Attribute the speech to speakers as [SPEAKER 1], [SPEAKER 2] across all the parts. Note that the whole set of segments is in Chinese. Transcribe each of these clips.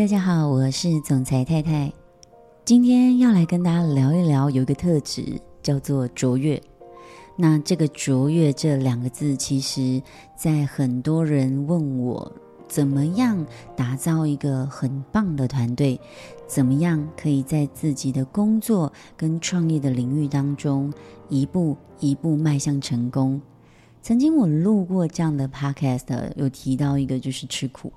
[SPEAKER 1] 大家好，我是总裁太太。今天要来跟大家聊一聊，有一个特质叫做卓越。那这个“卓越”这两个字，其实在很多人问我怎么样打造一个很棒的团队，怎么样可以在自己的工作跟创业的领域当中一步一步迈向成功。曾经我录过这样的 podcast，有提到一个就是吃苦。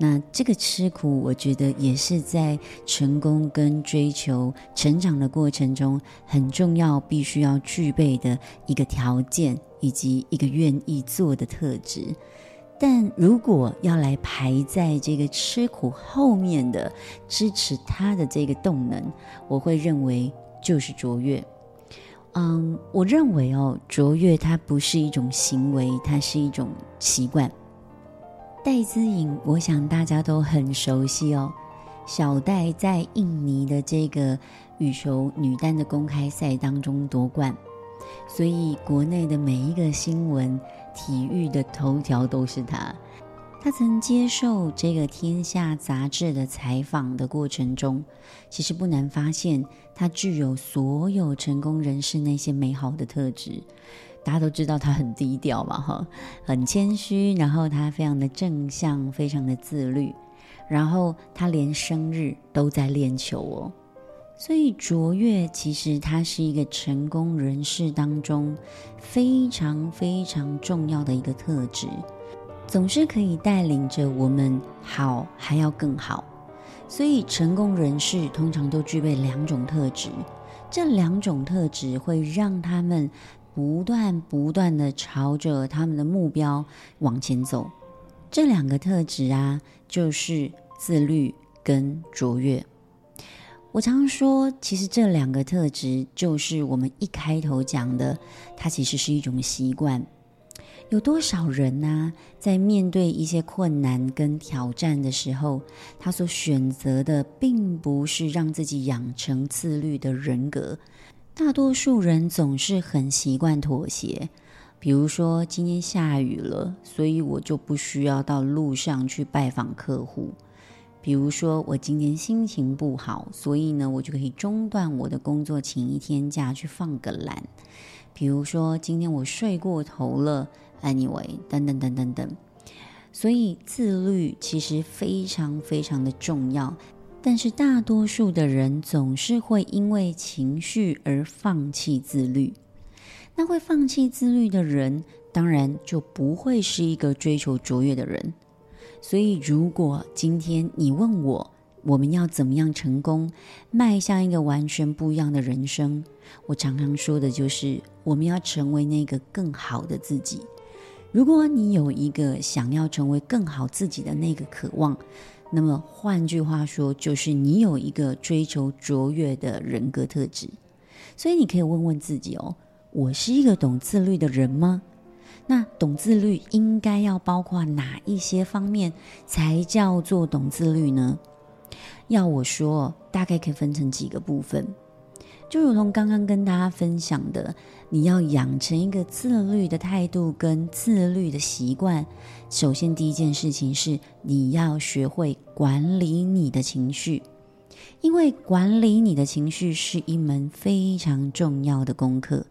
[SPEAKER 1] 那这个吃苦，我觉得也是在成功跟追求成长的过程中很重要、必须要具备的一个条件，以及一个愿意做的特质。但如果要来排在这个吃苦后面的支持他的这个动能，我会认为就是卓越。嗯，我认为哦，卓越它不是一种行为，它是一种习惯。戴资颖，我想大家都很熟悉哦。小戴在印尼的这个羽球女单的公开赛当中夺冠，所以国内的每一个新闻、体育的头条都是她。她曾接受这个《天下》杂志的采访的过程中，其实不难发现，她具有所有成功人士那些美好的特质。大家都知道他很低调嘛，哈，很谦虚，然后他非常的正向，非常的自律，然后他连生日都在练球哦，所以卓越其实他是一个成功人士当中非常非常重要的一个特质，总是可以带领着我们好还要更好，所以成功人士通常都具备两种特质，这两种特质会让他们。不断不断地朝着他们的目标往前走，这两个特质啊，就是自律跟卓越。我常说，其实这两个特质就是我们一开头讲的，它其实是一种习惯。有多少人呢，在面对一些困难跟挑战的时候，他所选择的并不是让自己养成自律的人格。大多数人总是很习惯妥协，比如说今天下雨了，所以我就不需要到路上去拜访客户；比如说我今天心情不好，所以呢，我就可以中断我的工作，请一天假去放个懒；比如说今天我睡过头了，anyway，等等等等等。所以自律其实非常非常的重要。但是大多数的人总是会因为情绪而放弃自律。那会放弃自律的人，当然就不会是一个追求卓越的人。所以，如果今天你问我，我们要怎么样成功，迈向一个完全不一样的人生，我常常说的就是，我们要成为那个更好的自己。如果你有一个想要成为更好自己的那个渴望，那么换句话说，就是你有一个追求卓越的人格特质，所以你可以问问自己哦：我是一个懂自律的人吗？那懂自律应该要包括哪一些方面才叫做懂自律呢？要我说，大概可以分成几个部分。就如同刚刚跟大家分享的，你要养成一个自律的态度跟自律的习惯。首先，第一件事情是你要学会管理你的情绪，因为管理你的情绪是一门非常重要的功课。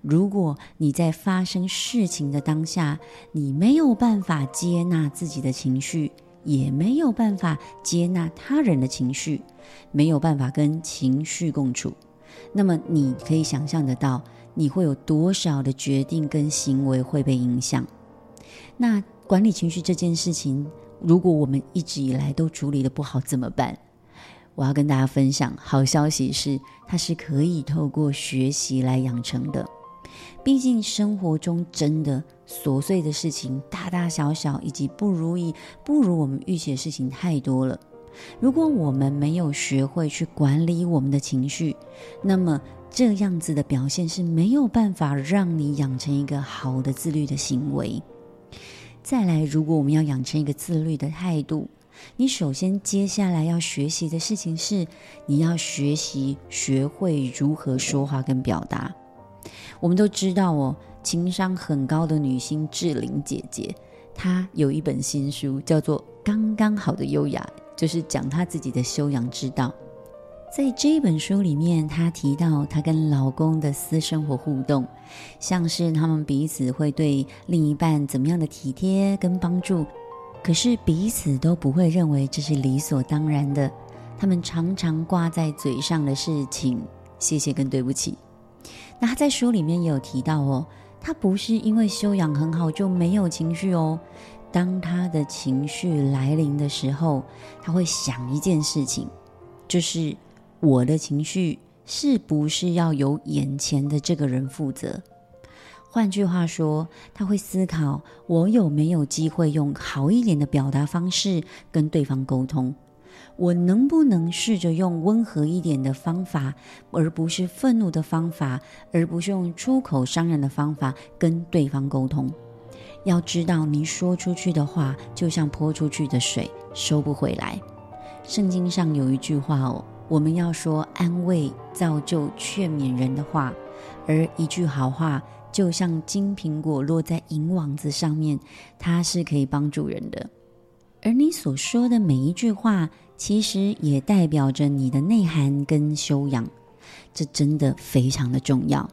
[SPEAKER 1] 如果你在发生事情的当下，你没有办法接纳自己的情绪，也没有办法接纳他人的情绪，没有办法跟情绪共处。那么你可以想象得到，你会有多少的决定跟行为会被影响？那管理情绪这件事情，如果我们一直以来都处理的不好，怎么办？我要跟大家分享好消息是，它是可以透过学习来养成的。毕竟生活中真的琐碎的事情，大大小小以及不如意、不如我们预期的事情太多了。如果我们没有学会去管理我们的情绪，那么这样子的表现是没有办法让你养成一个好的自律的行为。再来，如果我们要养成一个自律的态度，你首先接下来要学习的事情是，你要学习学会如何说话跟表达。我们都知道哦，情商很高的女星志玲姐姐，她有一本新书叫做《刚刚好的优雅》。就是讲她自己的修养之道。在这一本书里面，她提到她跟老公的私生活互动，像是他们彼此会对另一半怎么样的体贴跟帮助，可是彼此都不会认为这是理所当然的。他们常常挂在嘴上的事情，谢谢跟对不起。那他在书里面也有提到哦，他不是因为修养很好就没有情绪哦。当他的情绪来临的时候，他会想一件事情，就是。我的情绪是不是要由眼前的这个人负责？换句话说，他会思考我有没有机会用好一点的表达方式跟对方沟通？我能不能试着用温和一点的方法，而不是愤怒的方法，而不是用出口伤人的方法跟对方沟通？要知道，你说出去的话就像泼出去的水，收不回来。圣经上有一句话哦。我们要说安慰、造就、劝勉人的话，而一句好话就像金苹果落在银网子上面，它是可以帮助人的。而你所说的每一句话，其实也代表着你的内涵跟修养，这真的非常的重要。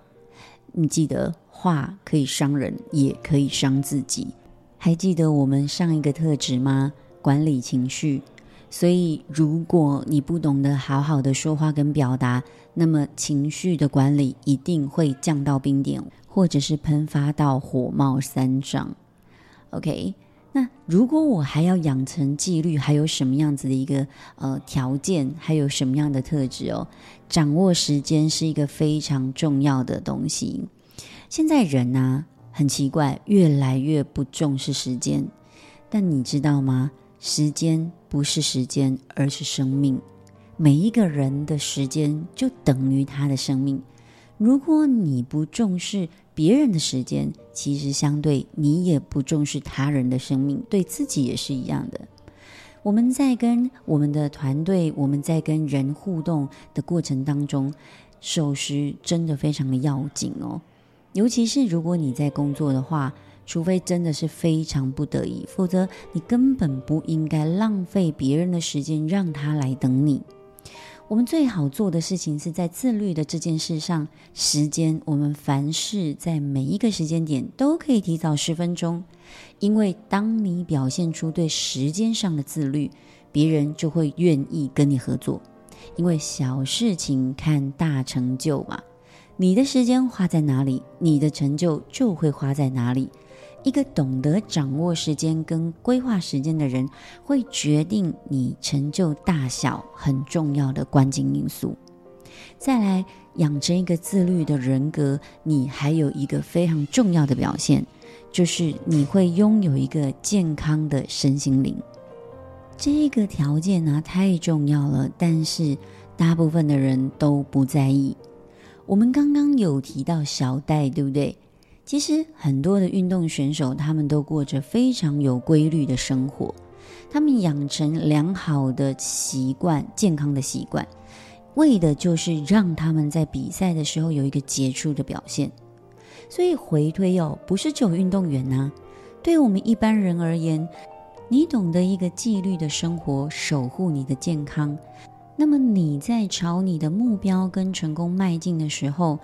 [SPEAKER 1] 你记得，话可以伤人，也可以伤自己。还记得我们上一个特质吗？管理情绪。所以，如果你不懂得好好的说话跟表达，那么情绪的管理一定会降到冰点，或者是喷发到火冒三丈。OK，那如果我还要养成纪律，还有什么样子的一个呃条件，还有什么样的特质哦？掌握时间是一个非常重要的东西。现在人呢，很奇怪，越来越不重视时间，但你知道吗？时间不是时间，而是生命。每一个人的时间就等于他的生命。如果你不重视别人的时间，其实相对你也不重视他人的生命，对自己也是一样的。我们在跟我们的团队，我们在跟人互动的过程当中，守时真的非常的要紧哦。尤其是如果你在工作的话。除非真的是非常不得已，否则你根本不应该浪费别人的时间让他来等你。我们最好做的事情是在自律的这件事上，时间我们凡事在每一个时间点都可以提早十分钟，因为当你表现出对时间上的自律，别人就会愿意跟你合作，因为小事情看大成就嘛。你的时间花在哪里，你的成就就会花在哪里。一个懂得掌握时间跟规划时间的人，会决定你成就大小很重要的关键因素。再来，养成一个自律的人格，你还有一个非常重要的表现，就是你会拥有一个健康的身心灵。这个条件呢，太重要了，但是大部分的人都不在意。我们刚刚有提到小戴，对不对？其实很多的运动选手，他们都过着非常有规律的生活，他们养成良好的习惯、健康的习惯，为的就是让他们在比赛的时候有一个杰出的表现。所以回推哦，不是只有运动员呐、啊，对我们一般人而言，你懂得一个纪律的生活，守护你的健康，那么你在朝你的目标跟成功迈进的时候，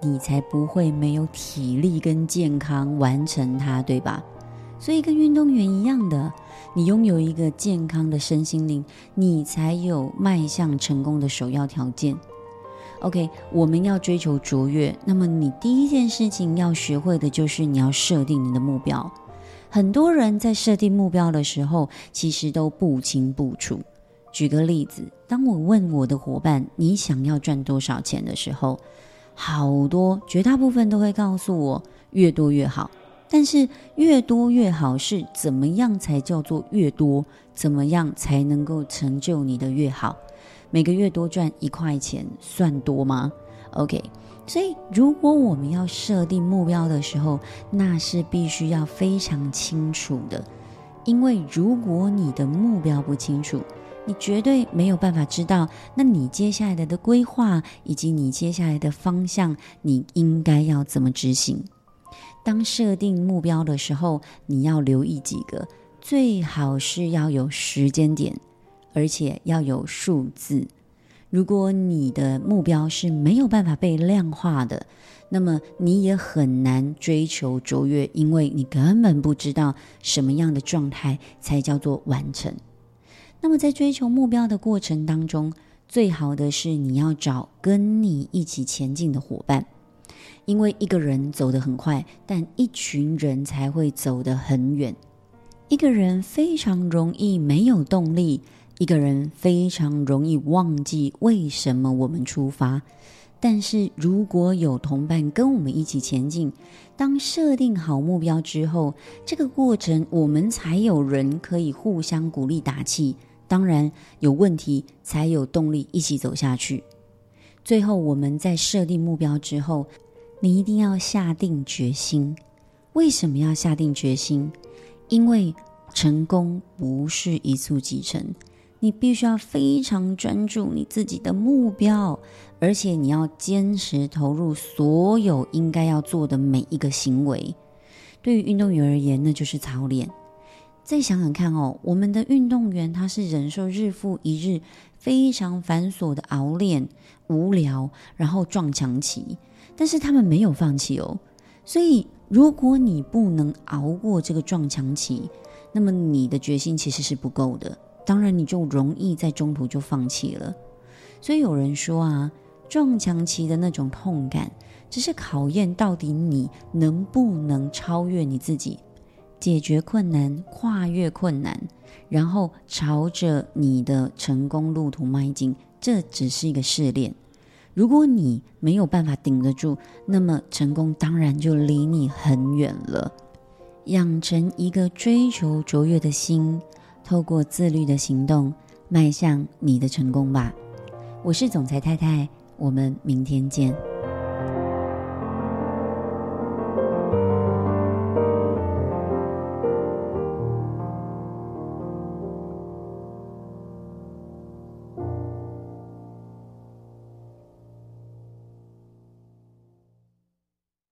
[SPEAKER 1] 你才不会没有体力跟健康完成它，对吧？所以跟运动员一样的，你拥有一个健康的身心灵，你才有迈向成功的首要条件。OK，我们要追求卓越，那么你第一件事情要学会的就是你要设定你的目标。很多人在设定目标的时候，其实都不清不楚。举个例子，当我问我的伙伴，你想要赚多少钱的时候，好多，绝大部分都会告诉我越多越好。但是越多越好是怎么样才叫做越多？怎么样才能够成就你的越好？每个月多赚一块钱算多吗？OK，所以如果我们要设定目标的时候，那是必须要非常清楚的。因为如果你的目标不清楚，你绝对没有办法知道，那你接下来的规划以及你接下来的方向，你应该要怎么执行？当设定目标的时候，你要留意几个，最好是要有时间点，而且要有数字。如果你的目标是没有办法被量化的，那么你也很难追求卓越，因为你根本不知道什么样的状态才叫做完成。那么在追求目标的过程当中，最好的是你要找跟你一起前进的伙伴，因为一个人走得很快，但一群人才会走得很远。一个人非常容易没有动力，一个人非常容易忘记为什么我们出发。但是如果有同伴跟我们一起前进，当设定好目标之后，这个过程我们才有人可以互相鼓励打气。当然，有问题才有动力一起走下去。最后，我们在设定目标之后，你一定要下定决心。为什么要下定决心？因为成功不是一蹴即成。你必须要非常专注你自己的目标，而且你要坚持投入所有应该要做的每一个行为。对于运动员而言，那就是操练。再想想看哦，我们的运动员他是忍受日复一日非常繁琐的熬练、无聊，然后撞墙期，但是他们没有放弃哦。所以，如果你不能熬过这个撞墙期，那么你的决心其实是不够的。当然，你就容易在中途就放弃了。所以有人说啊，撞墙期的那种痛感，只是考验到底你能不能超越你自己，解决困难，跨越困难，然后朝着你的成功路途迈进。这只是一个试炼。如果你没有办法顶得住，那么成功当然就离你很远了。养成一个追求卓越的心。透过自律的行动，迈向你的成功吧。我是总裁太太，我们明天见。